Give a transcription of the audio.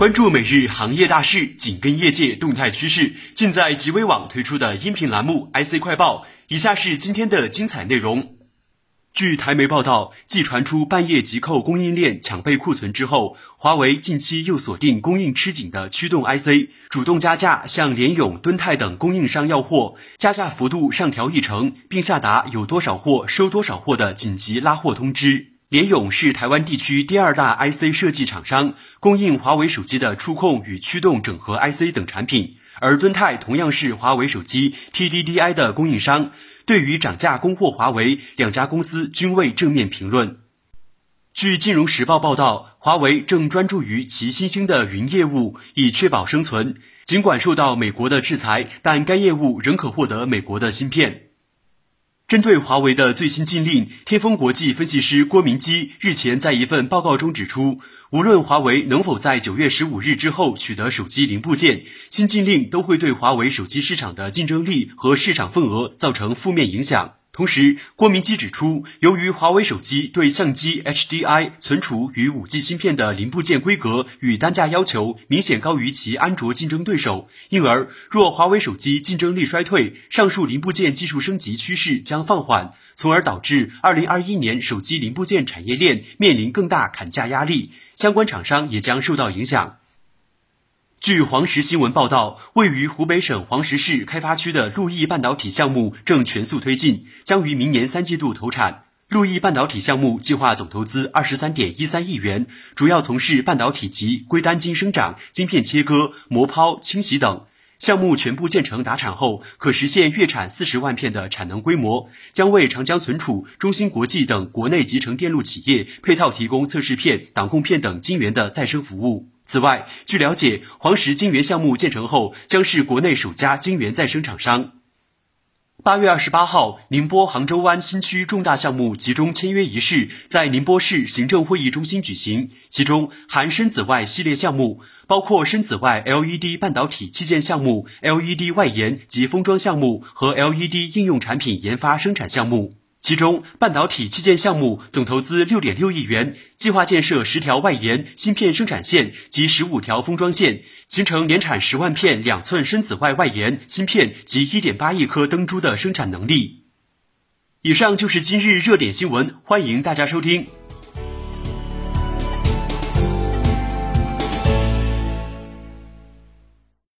关注每日行业大事，紧跟业界动态趋势，尽在极微网推出的音频栏目《IC 快报》。以下是今天的精彩内容。据台媒报道，继传出半夜急扣供应链抢备库存之后，华为近期又锁定供应吃紧的驱动 IC，主动加价向联咏、敦泰等供应商要货，加价幅度上调一成，并下达有多少货收多少货的紧急拉货通知。联咏是台湾地区第二大 IC 设计厂商，供应华为手机的触控与驱动整合 IC 等产品。而敦泰同样是华为手机 TDDI 的供应商。对于涨价供货华为，两家公司均未正面评论。据《金融时报》报道，华为正专注于其新兴的云业务，以确保生存。尽管受到美国的制裁，但该业务仍可获得美国的芯片。针对华为的最新禁令，天风国际分析师郭明基日前在一份报告中指出，无论华为能否在九月十五日之后取得手机零部件，新禁令都会对华为手机市场的竞争力和市场份额造成负面影响。同时，郭明基指出，由于华为手机对相机、HDI、存储与 5G 芯片的零部件规格与单价要求明显高于其安卓竞争对手，因而若华为手机竞争力衰退，上述零部件技术升级趋势将放缓，从而导致2021年手机零部件产业链面临更大砍价压力，相关厂商也将受到影响。据黄石新闻报道，位于湖北省黄石市开发区的陆毅半导体项目正全速推进，将于明年三季度投产。陆毅半导体项目计划总投资二十三点一三亿元，主要从事半导体及硅单晶生长、晶片切割、磨抛、清洗等项目。全部建成达产后，可实现月产四十万片的产能规模，将为长江存储、中芯国际等国内集成电路企业配套提供测试片、挡控片等晶圆的再生服务。此外，据了解，黄石晶圆项目建成后，将是国内首家晶圆再生厂商。八月二十八号，宁波杭州湾新区重大项目集中签约仪式在宁波市行政会议中心举行，其中含深紫外系列项目，包括深紫外 LED 半导体器件项目、LED 外延及封装项目和 LED 应用产品研发生产项目。其中，半导体器件项目总投资六点六亿元，计划建设十条外延芯片生产线及十五条封装线，形成年产十万片两寸深紫外外延芯片及一点八亿颗灯珠的生产能力。以上就是今日热点新闻，欢迎大家收听。